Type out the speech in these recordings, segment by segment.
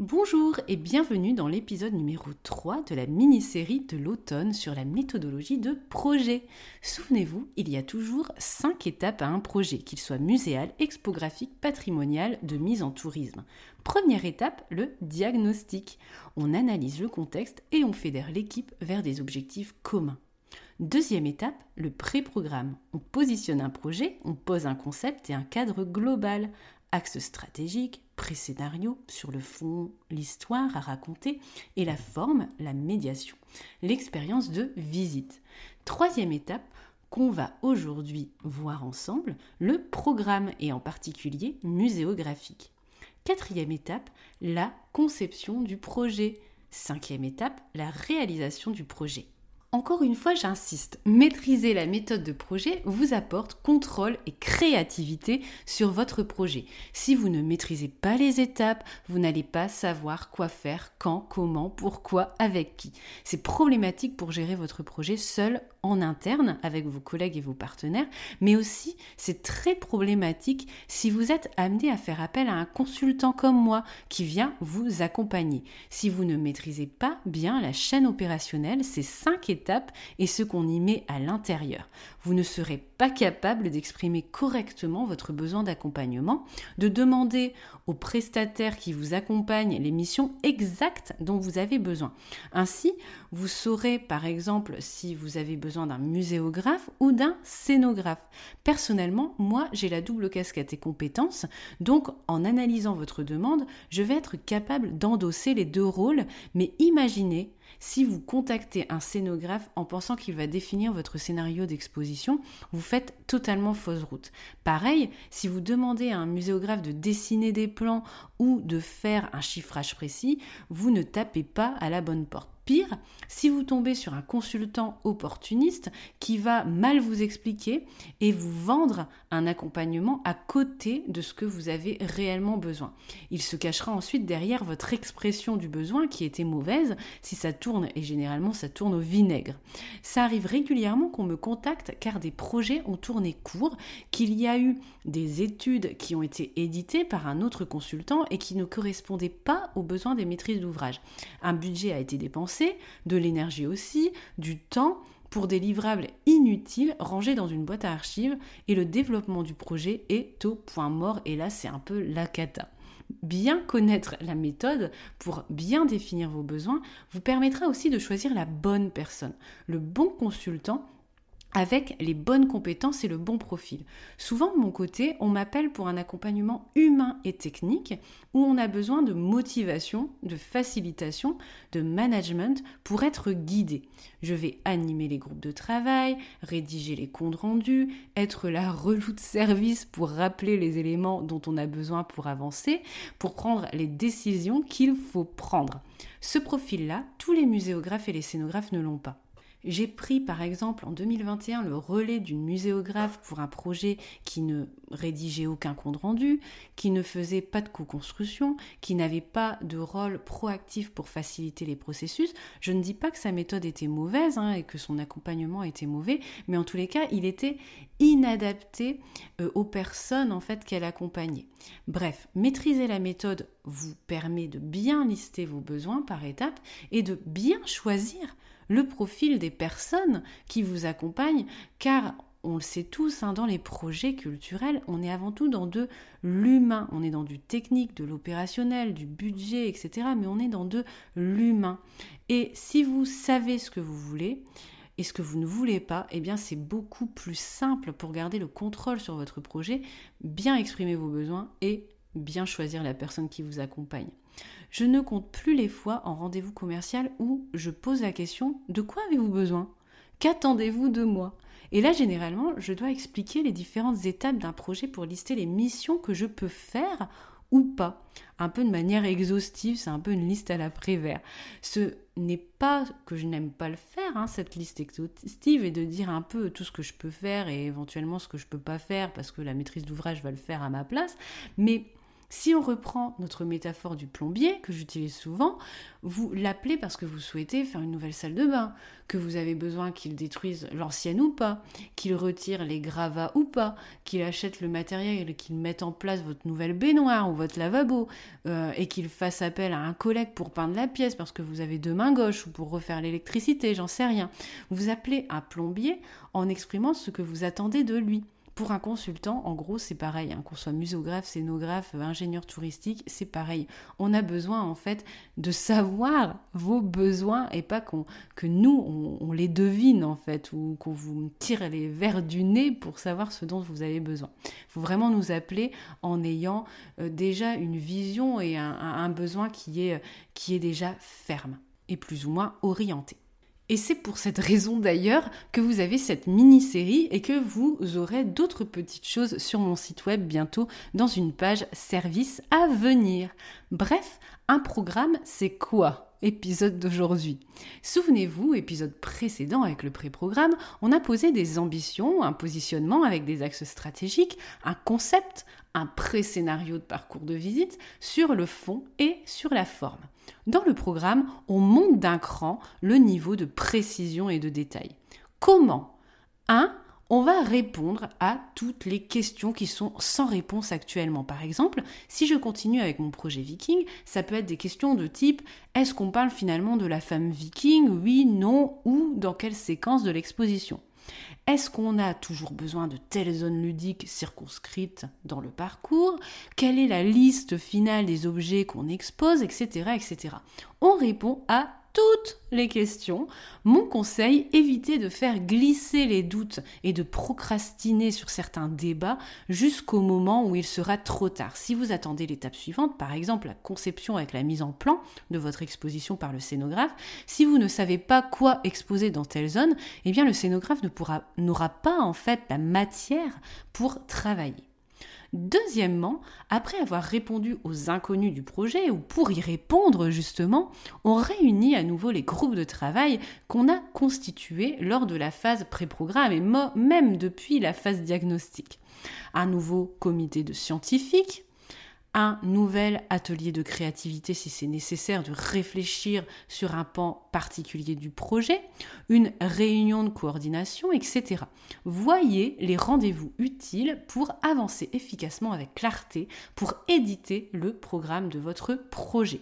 Bonjour et bienvenue dans l'épisode numéro 3 de la mini-série de l'automne sur la méthodologie de projet. Souvenez-vous, il y a toujours 5 étapes à un projet, qu'il soit muséal, expographique, patrimonial, de mise en tourisme. Première étape, le diagnostic. On analyse le contexte et on fédère l'équipe vers des objectifs communs. Deuxième étape, le pré-programme. On positionne un projet, on pose un concept et un cadre global axe stratégique, pré-scénario, sur le fond, l'histoire à raconter, et la forme, la médiation, l'expérience de visite. Troisième étape, qu'on va aujourd'hui voir ensemble, le programme et en particulier muséographique. Quatrième étape, la conception du projet. Cinquième étape, la réalisation du projet. Encore une fois, j'insiste, maîtriser la méthode de projet vous apporte contrôle et créativité sur votre projet. Si vous ne maîtrisez pas les étapes, vous n'allez pas savoir quoi faire, quand, comment, pourquoi, avec qui. C'est problématique pour gérer votre projet seul en interne avec vos collègues et vos partenaires, mais aussi c'est très problématique si vous êtes amené à faire appel à un consultant comme moi qui vient vous accompagner. Si vous ne maîtrisez pas bien la chaîne opérationnelle, ces cinq étapes et ce qu'on y met à l'intérieur, vous ne serez pas capable d'exprimer correctement votre besoin d'accompagnement, de demander aux prestataires qui vous accompagnent les missions exactes dont vous avez besoin. Ainsi, vous saurez par exemple si vous avez besoin d'un muséographe ou d'un scénographe. Personnellement, moi, j'ai la double casquette et compétences, donc en analysant votre demande, je vais être capable d'endosser les deux rôles, mais imaginez si vous contactez un scénographe en pensant qu'il va définir votre scénario d'exposition, vous faites totalement fausse route. Pareil, si vous demandez à un muséographe de dessiner des plans ou de faire un chiffrage précis, vous ne tapez pas à la bonne porte. Si vous tombez sur un consultant opportuniste qui va mal vous expliquer et vous vendre un accompagnement à côté de ce que vous avez réellement besoin. Il se cachera ensuite derrière votre expression du besoin qui était mauvaise si ça tourne, et généralement ça tourne au vinaigre. Ça arrive régulièrement qu'on me contacte car des projets ont tourné court, qu'il y a eu des études qui ont été éditées par un autre consultant et qui ne correspondaient pas aux besoins des maîtrises d'ouvrage. Un budget a été dépensé de l'énergie aussi, du temps pour des livrables inutiles rangés dans une boîte à archives et le développement du projet est au point mort et là c'est un peu la cata. Bien connaître la méthode pour bien définir vos besoins vous permettra aussi de choisir la bonne personne, le bon consultant avec les bonnes compétences et le bon profil. Souvent de mon côté, on m'appelle pour un accompagnement humain et technique où on a besoin de motivation, de facilitation, de management pour être guidé. Je vais animer les groupes de travail, rédiger les comptes rendus, être la relou de service pour rappeler les éléments dont on a besoin pour avancer, pour prendre les décisions qu'il faut prendre. Ce profil-là, tous les muséographes et les scénographes ne l'ont pas. J'ai pris par exemple en 2021 le relais d'une muséographe pour un projet qui ne rédigeait aucun compte rendu, qui ne faisait pas de co-construction, qui n'avait pas de rôle proactif pour faciliter les processus. Je ne dis pas que sa méthode était mauvaise hein, et que son accompagnement était mauvais, mais en tous les cas, il était inadapté euh, aux personnes en fait qu'elle accompagnait. Bref, maîtriser la méthode vous permet de bien lister vos besoins par étapes et de bien choisir le profil des personnes qui vous accompagnent, car on le sait tous, hein, dans les projets culturels, on est avant tout dans de l'humain. On est dans du technique, de l'opérationnel, du budget, etc. Mais on est dans de l'humain. Et si vous savez ce que vous voulez et ce que vous ne voulez pas, eh bien c'est beaucoup plus simple pour garder le contrôle sur votre projet, bien exprimer vos besoins et bien choisir la personne qui vous accompagne. Je ne compte plus les fois en rendez-vous commercial où je pose la question de quoi avez-vous besoin? Qu'attendez-vous de moi? Et là, généralement, je dois expliquer les différentes étapes d'un projet pour lister les missions que je peux faire ou pas. Un peu de manière exhaustive, c'est un peu une liste à la Prévert. Ce n'est pas que je n'aime pas le faire, hein, cette liste exhaustive, et de dire un peu tout ce que je peux faire et éventuellement ce que je peux pas faire parce que la maîtrise d'ouvrage va le faire à ma place, mais si on reprend notre métaphore du plombier, que j'utilise souvent, vous l'appelez parce que vous souhaitez faire une nouvelle salle de bain, que vous avez besoin qu'il détruise l'ancienne ou pas, qu'il retire les gravats ou pas, qu'il achète le matériel, qu'il mette en place votre nouvelle baignoire ou votre lavabo, euh, et qu'il fasse appel à un collègue pour peindre la pièce parce que vous avez deux mains gauches ou pour refaire l'électricité, j'en sais rien. Vous appelez un plombier en exprimant ce que vous attendez de lui. Pour un consultant, en gros, c'est pareil, hein, qu'on soit muséographe, scénographe, ingénieur touristique, c'est pareil. On a besoin en fait de savoir vos besoins et pas que nous on, les devine en fait ou qu'on vous tire les verres du nez pour savoir ce dont vous avez besoin. Il faut vraiment nous appeler en ayant euh, déjà une vision et un, besoin qui est, qui est déjà ferme et plus ou moins orienté. Et c'est pour cette raison d'ailleurs que vous avez cette mini-série et que vous aurez d'autres petites choses sur mon site web bientôt dans une page service à venir. Bref, un programme, c'est quoi épisode d'aujourd'hui? Souvenez-vous, épisode précédent avec le pré-programme, on a posé des ambitions, un positionnement avec des axes stratégiques, un concept, un pré-scénario de parcours de visite sur le fond et sur la forme. Dans le programme, on monte d'un cran le niveau de précision et de détail. Comment? 1 on va répondre à toutes les questions qui sont sans réponse actuellement. Par exemple, si je continue avec mon projet viking, ça peut être des questions de type est-ce qu'on parle finalement de la femme viking? Oui, non, ou dans quelle séquence de l'exposition? Est-ce qu'on a toujours besoin de telles zones ludiques circonscrites dans le parcours? Quelle est la liste finale des objets qu'on expose, etc., etc. On répond à toutes les questions. Mon conseil, évitez de faire glisser les doutes et de procrastiner sur certains débats jusqu'au moment où il sera trop tard. Si vous attendez l'étape suivante, par exemple la conception avec la mise en plan de votre exposition par le scénographe, si vous ne savez pas quoi exposer dans telle zone, eh bien le scénographe n'aura pas en fait la matière pour travailler. Deuxièmement, après avoir répondu aux inconnus du projet, ou pour y répondre justement, on réunit à nouveau les groupes de travail qu'on a constitués lors de la phase pré-programme et même depuis la phase diagnostique. Un nouveau comité de scientifiques, un nouvel atelier de créativité si c'est nécessaire de réfléchir sur un pan particulier du projet, une réunion de coordination, etc. Voyez les rendez-vous utiles pour avancer efficacement avec clarté pour éditer le programme de votre projet.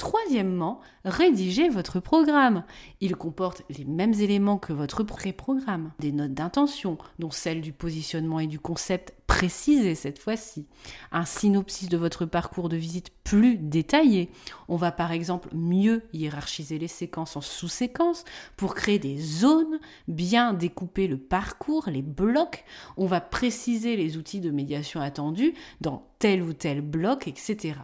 Troisièmement, rédigez votre programme. Il comporte les mêmes éléments que votre pré-programme. Des notes d'intention, dont celles du positionnement et du concept précisé cette fois-ci. Un synopsis de votre parcours de visite plus détaillé. On va par exemple mieux hiérarchiser les séquences en sous-séquences pour créer des zones, bien découper le parcours, les blocs. On va préciser les outils de médiation attendus dans tel ou tel bloc, etc.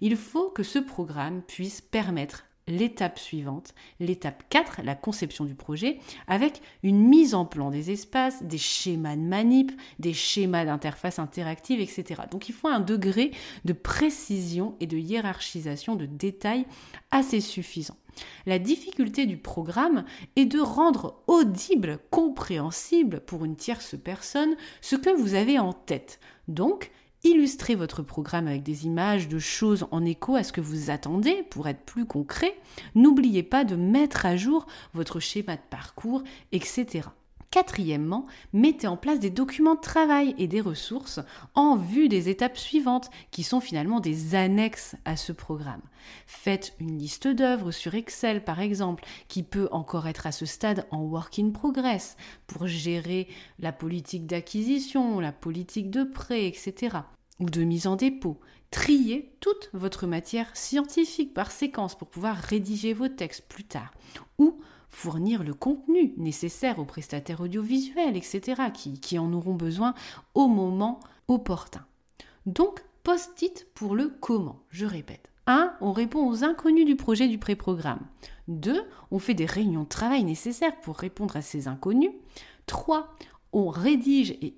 Il faut que ce programme puisse permettre l'étape suivante, l'étape 4, la conception du projet, avec une mise en plan des espaces, des schémas de manip, des schémas d'interface interactive, etc. Donc il faut un degré de précision et de hiérarchisation de détails assez suffisant. La difficulté du programme est de rendre audible, compréhensible pour une tierce personne ce que vous avez en tête. Donc, Illustrez votre programme avec des images de choses en écho à ce que vous attendez pour être plus concret. N'oubliez pas de mettre à jour votre schéma de parcours, etc. Quatrièmement, mettez en place des documents de travail et des ressources en vue des étapes suivantes, qui sont finalement des annexes à ce programme. Faites une liste d'œuvres sur Excel, par exemple, qui peut encore être à ce stade en work in progress, pour gérer la politique d'acquisition, la politique de prêt, etc ou de mise en dépôt. Triez toute votre matière scientifique par séquence pour pouvoir rédiger vos textes plus tard. Ou fournir le contenu nécessaire aux prestataires audiovisuels, etc., qui, en auront besoin au moment opportun. Donc, post-it pour le comment, je répète. 1. On répond aux inconnus du projet du pré-programme. 2. On fait des réunions de travail nécessaires pour répondre à ces inconnus. 3. On rédige et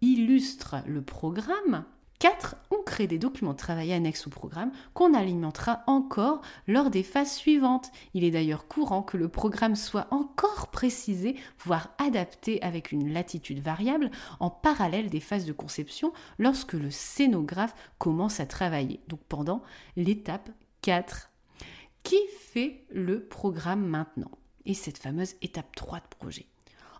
illustre le programme. 4. On crée des documents de travail annexes au programme qu'on alimentera encore lors des phases suivantes. Il est d'ailleurs courant que le programme soit encore précisé, voire adapté avec une latitude variable en parallèle des phases de conception lorsque le scénographe commence à travailler. Donc pendant l'étape 4. Qui fait le programme maintenant? Et cette fameuse étape 3 de projet.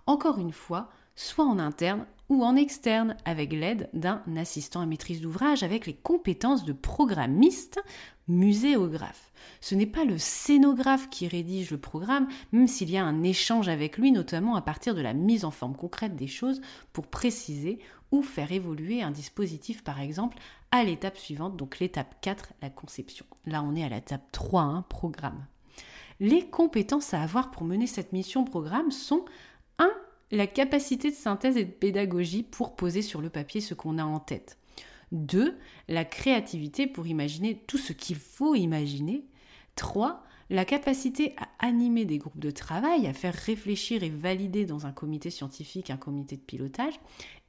Encore une fois, soit en interne ou en externe avec l'aide d'un assistant à maîtrise d'ouvrage avec les compétences de programmiste muséographe. Ce n'est pas le scénographe qui rédige le programme, même s'il y a un échange avec lui, notamment à partir de la mise en forme concrète des choses pour préciser ou faire évoluer un dispositif, par exemple, à l'étape suivante, donc l'étape 4, la conception. Là, on est à l'étape 3, un programme. Les compétences à avoir pour mener cette mission programme sont 1 la capacité de synthèse et de pédagogie pour poser sur le papier ce qu'on a en tête. Deux, la créativité pour imaginer tout ce qu'il faut imaginer. Trois, la capacité à animer des groupes de travail, à faire réfléchir et valider dans un comité scientifique, un comité de pilotage.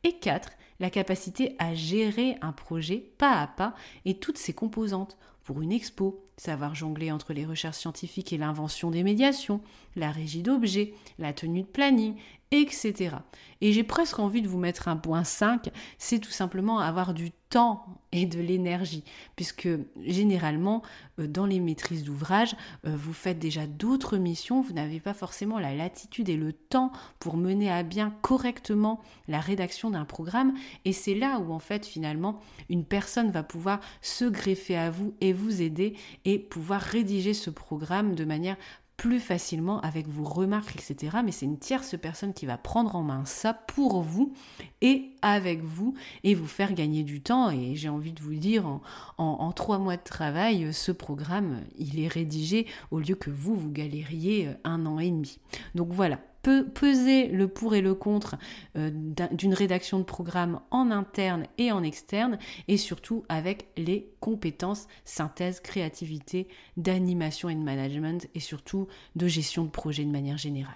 Et quatre, la capacité à gérer un projet pas à pas et toutes ses composantes pour une expo, savoir jongler entre les recherches scientifiques et l'invention des médiations, la régie d'objets, la tenue de planning, etc. Et j'ai presque envie de vous mettre un point 5, c'est tout simplement avoir du temps et de l'énergie, puisque généralement, euh, dans les maîtrises d'ouvrage, euh, vous faites déjà d'autres missions, vous n'avez pas forcément la latitude et le temps pour mener à bien correctement la rédaction d'un programme, et c'est là où en fait finalement une personne va pouvoir se greffer à vous et vous aider et pouvoir rédiger ce programme de manière plus facilement avec vos remarques, etc. Mais c'est une tierce personne qui va prendre en main ça pour vous et avec vous et vous faire gagner du temps. Et j'ai envie de vous dire, en, en, trois mois de travail, ce programme, il est rédigé au lieu que vous, vous galériez un an et demi. Donc voilà, peser le pour et le contre euh, d'une rédaction de programme en interne et en externe, et surtout avec les compétences synthèse, créativité, d'animation et de management, et surtout de gestion de projet de manière générale.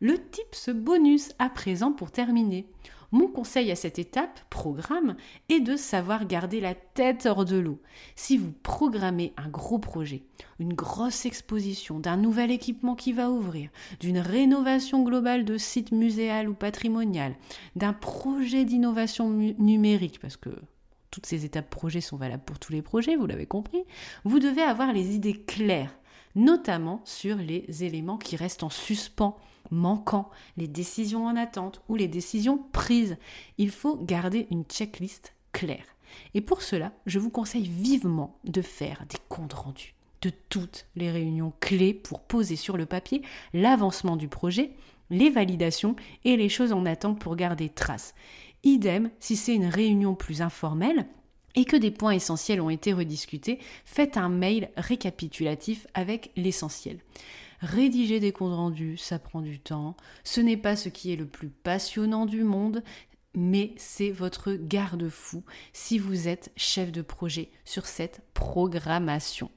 Le tips bonus à présent pour terminer. Mon conseil à cette étape, programme, est de savoir garder la tête hors de l'eau. Si vous programmez un gros projet, une grosse exposition, d'un nouvel équipement qui va ouvrir, d'une rénovation globale de site muséal ou patrimonial, d'un projet d'innovation numérique, parce que toutes ces étapes projet sont valables pour tous les projets, vous l'avez compris, vous devez avoir les idées claires, notamment sur les éléments qui restent en suspens manquants, les décisions en attente ou les décisions prises. Il faut garder une checklist claire. Et pour cela, je vous conseille vivement de faire des comptes rendus de toutes les réunions clés pour poser sur le papier l'avancement du projet, les validations et les choses en attente pour garder trace. Idem, si c'est une réunion plus informelle, et que des points essentiels ont été rediscutés, faites un mail récapitulatif avec l'essentiel. Rédiger des comptes rendus, ça prend du temps. Ce n'est pas ce qui est le plus passionnant du monde, mais c'est votre garde-fou si vous êtes chef de projet sur cette programmation.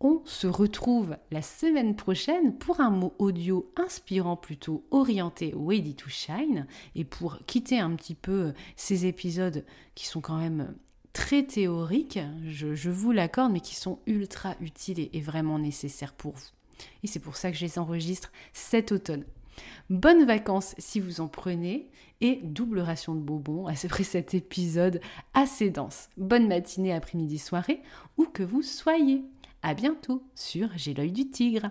On se retrouve la semaine prochaine pour un mot audio inspirant plutôt orienté Ready to Shine et pour quitter un petit peu ces épisodes qui sont quand même très théoriques, je, vous l'accorde, mais qui sont ultra utiles et, vraiment nécessaires pour vous. Et c'est pour ça que je les enregistre cet automne. Bonnes vacances si vous en prenez et double ration de bonbons après cet épisode assez dense. Bonne matinée, après-midi, soirée, où que vous soyez. À bientôt sur J'ai l'œil du tigre.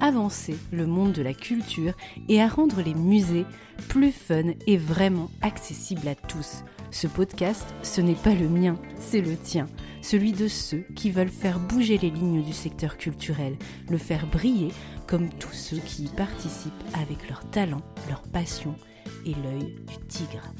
avancer le monde de la culture et à rendre les musées plus fun et vraiment accessibles à tous. Ce podcast, ce n'est pas le mien, c'est le tien, celui de ceux qui veulent faire bouger les lignes du secteur culturel, le faire briller comme tous ceux qui y participent avec leur talent, leur passion et l'œil du tigre.